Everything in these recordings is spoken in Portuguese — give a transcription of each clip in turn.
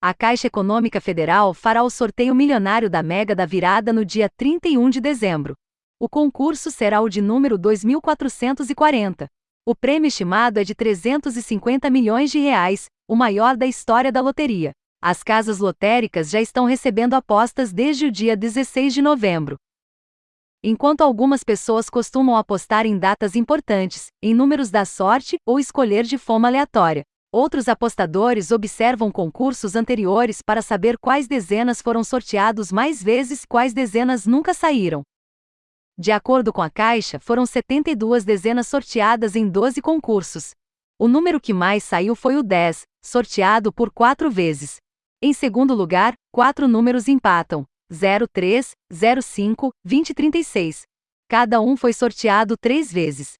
A Caixa Econômica Federal fará o sorteio milionário da Mega da Virada no dia 31 de dezembro. O concurso será o de número 2440. O prêmio estimado é de 350 milhões de reais, o maior da história da loteria. As casas lotéricas já estão recebendo apostas desde o dia 16 de novembro. Enquanto algumas pessoas costumam apostar em datas importantes, em números da sorte ou escolher de forma aleatória, Outros apostadores observam concursos anteriores para saber quais dezenas foram sorteados mais vezes e quais dezenas nunca saíram. De acordo com a Caixa, foram 72 dezenas sorteadas em 12 concursos. O número que mais saiu foi o 10, sorteado por quatro vezes. Em segundo lugar, quatro números empatam: 03, 05, 20 e 36. Cada um foi sorteado três vezes.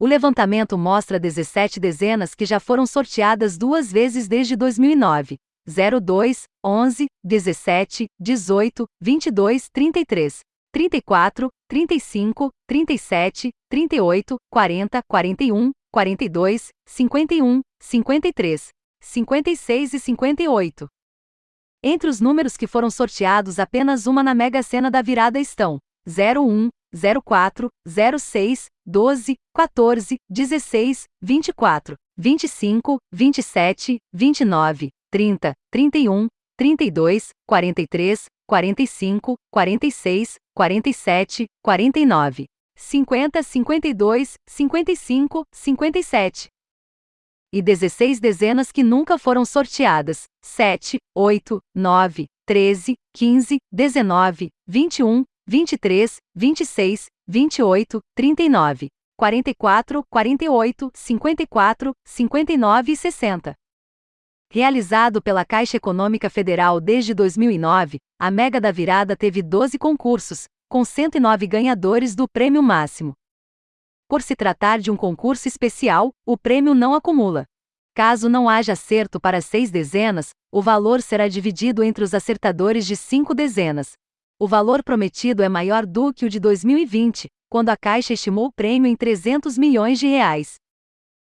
O levantamento mostra 17 dezenas que já foram sorteadas duas vezes desde 2009. 02, 11, 17, 18, 22, 33, 34, 35, 37, 38, 40, 41, 42, 51, 53, 56 e 58. Entre os números que foram sorteados, apenas uma na Mega Sena da virada estão: 01, 04, 06, 12, 14, 16, 24, 25, 27, 29, 30, 31, 32, 43, 45, 46, 47, 49, 50, 52, 55, 57. E 16 dezenas que nunca foram sorteadas: 7, 8, 9, 13, 15, 19, 21, 23, 26, 28, 39, 44, 48, 54, 59 e 60. Realizado pela Caixa Econômica Federal desde 2009, a Mega da Virada teve 12 concursos, com 109 ganhadores do prêmio máximo. Por se tratar de um concurso especial, o prêmio não acumula. Caso não haja acerto para seis dezenas, o valor será dividido entre os acertadores de cinco dezenas, o valor prometido é maior do que o de 2020, quando a Caixa estimou o prêmio em 300 milhões de reais.